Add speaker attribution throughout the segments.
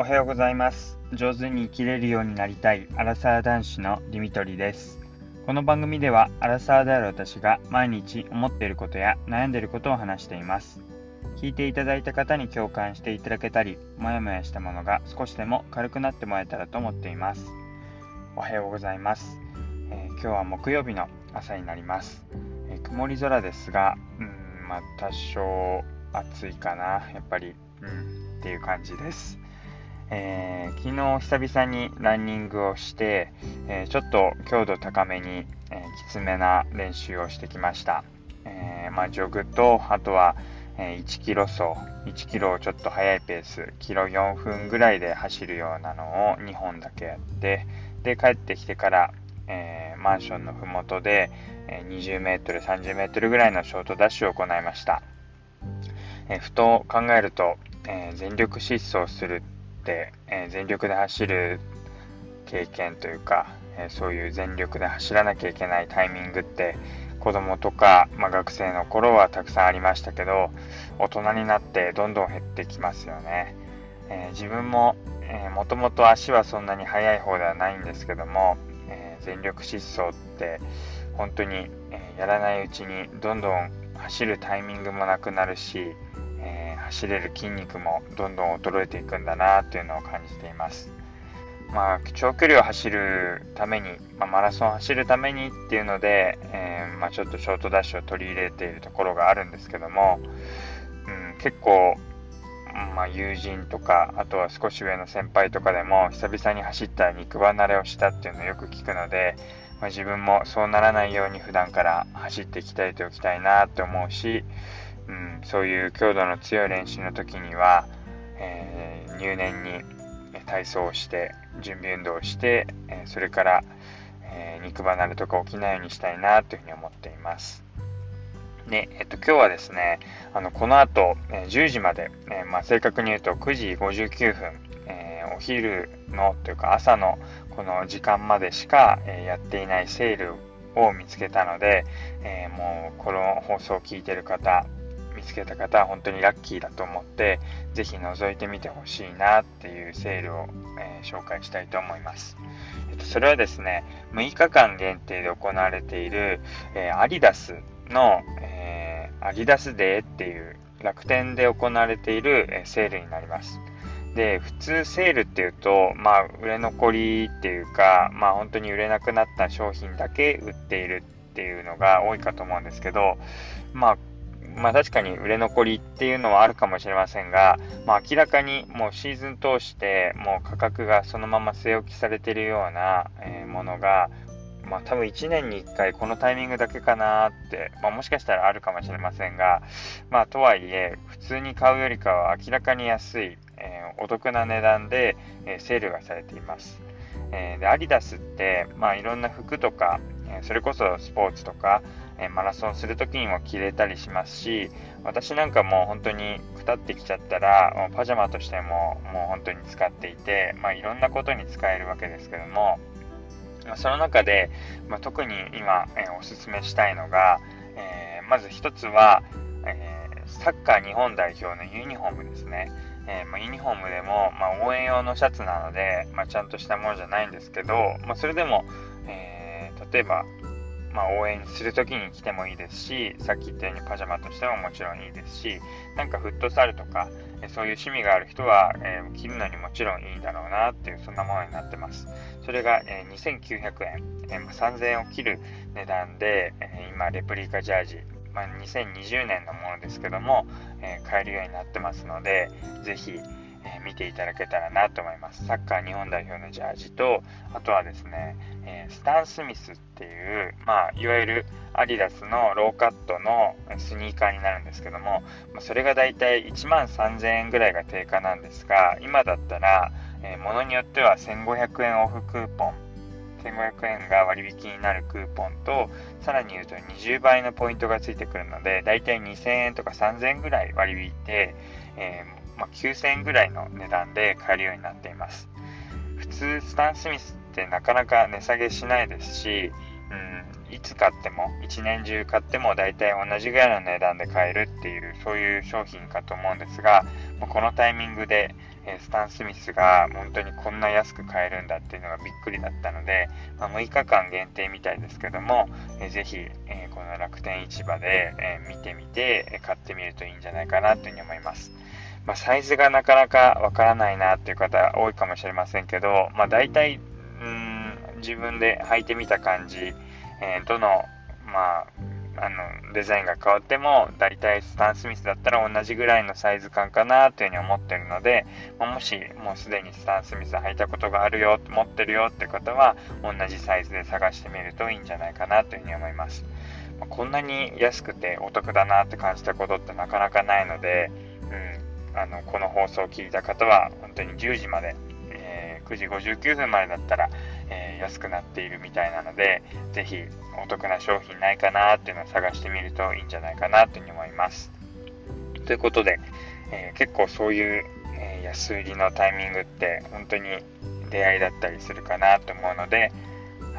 Speaker 1: おはようございます。上手に生きれるようになりたいアラサー男子のディミトリです。この番組ではアラサーである私が毎日思っていることや悩んでいることを話しています。聞いていただいた方に共感していただけたりもやもやしたものが少しでも軽くなってもらえたらと思っています。おはようございます、えー、今日は木曜日の朝になります、えー、曇り空ですがうんまあ多少暑いかなやっぱり。うんっていう感じです。えー、昨日久々にランニングをして、えー、ちょっと強度高めに、えー、きつめな練習をしてきました、えまあ、ジョグとあとは、え1キロ走。1キロをちょっと速いペース。キロ4分ぐらいで走るようなのを2本だけやってで帰ってきてから、えマンションの麓で、え 20m、30m ぐらいのショートダッシュを行いました、えふと考えると、え全力疾走するて、え全力で走る経験というか、えそういう全力で走らなきゃいけないタイミングって子供とか、まあ、学生の頃はたくさんありましたけど大人になってどんどん減ってきますよね、えー、自分も、えー、もともと足はそんなに速い方ではないんですけども、えー、全力疾走って本当に、えやらないうちにどんどん走るタイミングもなくなるし、走れる筋肉もどんどん衰えていくんだなというのを感じています。まあ、長距離を走るために、まあ、マラソンを走るためにっていうので、えー、まあ、ちょっとショートダッシュを取り入れているところがあるんですけども、うん、結構、まあ、友人とかあとは少し上の先輩とかでも久々に走った肉離れをしたっていうのをよく聞くので、まあ、自分もそうならないように普段から走って鍛えておきたいなって思うし、うん、そういう強度の強い練習の時には、えー、入念に体操をして準備運動をして、えそれから、えー、肉離れとか起きないようにしたいなというふうに思っています。で、えっと、今日はですね、あのこの後、え10時まで、えまあ、正確に言うと9時59分、えー、お昼のというか朝のこの時間までしか、えやっていないセールを見つけたので、えー、もうこの放送を聞いてる方、見つけた方は本当にラッキーだと思って、ぜひ覗いてみてほしいなっていうセールを、えー、紹介したいと思います。えっと、それはですね、6日間限定で行われている、えー、アディダスの、えー、アディダスデーっていう楽天で行われている、えセールになります。で、普通セールっていうと、まあ、売れ残りっていうか、まあ、本当に売れなくなった商品だけ売っているっていうのが多いかと思うんですけど、まあ、まあ確かに売れ残りっていうのはあるかもしれませんが、まあ明らかにもうシーズン通してもう価格がそのまま据え置きされているような、えものが、まあ多分1年に1回このタイミングだけかなって、まあもしかしたらあるかもしれませんが、まあとはいえ普通に買うよりかは明らかに安い、えー、お得な値段で、え、セールがされています。えー、で、アディダスって、まあいろんな服とか、えそれこそスポーツとか、えマラソンするときにも着れたりしますし、私なんかもう本当にくたってきちゃったら、パジャマとしてももう本当に使っていて、まあ、いろんなことに使えるわけですけども、その中で、まあ、特に今、え、おすすめしたいのが、えー、まず一つは、えー、サッカー日本代表のユニフォームですね。えまあ、ユニフォームでも、まあ、応援用のシャツなので、まあ、ちゃんとしたものじゃないんですけど、まそれでも、例えばまあ、応援する時に着てもいいですし、さっき言ったようにパジャマとしてももちろんいいですし、なんかフットサルとか、そういう趣味がある人は、えー、着るのにもちろんいいんだろうなっていう、そんなものになってます。それが、えー、2900円、えー、3000円を切る値段で、え今、レプリカジャージ、まあ、2020年のものですけども、え買えるようになってますので、ぜひ、見ていただけたらなと思います。サッカー日本代表のジャージと、あとはですね、えスタン・スミスっていう、まあ、いわゆるアディダスのローカットのスニーカーになるんですけども、まそれがだいたい1万3000円ぐらいが定価なんですが、今だったら、えー、ものによっては1500円オフクーポン、1500円が割引になるクーポンと、さらに言うと20倍のポイントがついてくるので、だいたい2000円とか3000円ぐらい割り引いて、えーまあ、9000円ぐらいの値段で買えるようになっています。普通、スタン・スミスってなかなか値下げしないですし、うん、いつ買っても、一年中買っても大体同じぐらいの値段で買えるっていう、そういう商品かと思うんですが、このタイミングで、スタン・スミスが本当にこんな安く買えるんだっていうのがびっくりだったので、まあ、6日間限定みたいですけども、えぜひ、えこの楽天市場で、え見てみて買ってみるといいんじゃないかなというふうに思います。まあ、サイズがなかなかわからないなっていう方多いかもしれませんけど、まあ、大体うん自分で履いてみた感じ、えー、どの、まあ、あのデザインが変わっても大体スタン・スミスだったら同じぐらいのサイズ感かなというふうに思ってるので、まあ、もしもうすでにスタン・スミス履いたことがあるよ持ってるよって方は同じサイズで探してみるといいんじゃないかなというふうに思います、ま、こんなに安くてお得だなって感じたことってなかなかないので、うん、あのこの放送を聞いた方は本当に10時まで、えー、9時59分までだったらえー、安くなっているみたいなので、ぜひお得な商品ないかなっていうのを探してみるといいんじゃないかなというふうに思います。ということで、えー、結構そういう、え、安売りのタイミングって本当に出会いだったりするかなと思うので、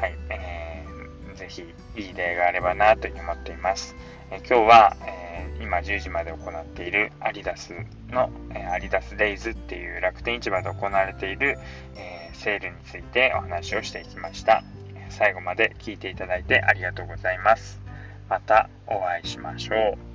Speaker 1: はい、えー、ぜひいい例があればなというふうに思っています。え今日は、え今10時まで行っているアリダスの、えアリダスデイズっていう楽天市場で行われている、えセールについてお話をしていきました。最後まで聞いていただいてありがとうございます。またお会いしましょう。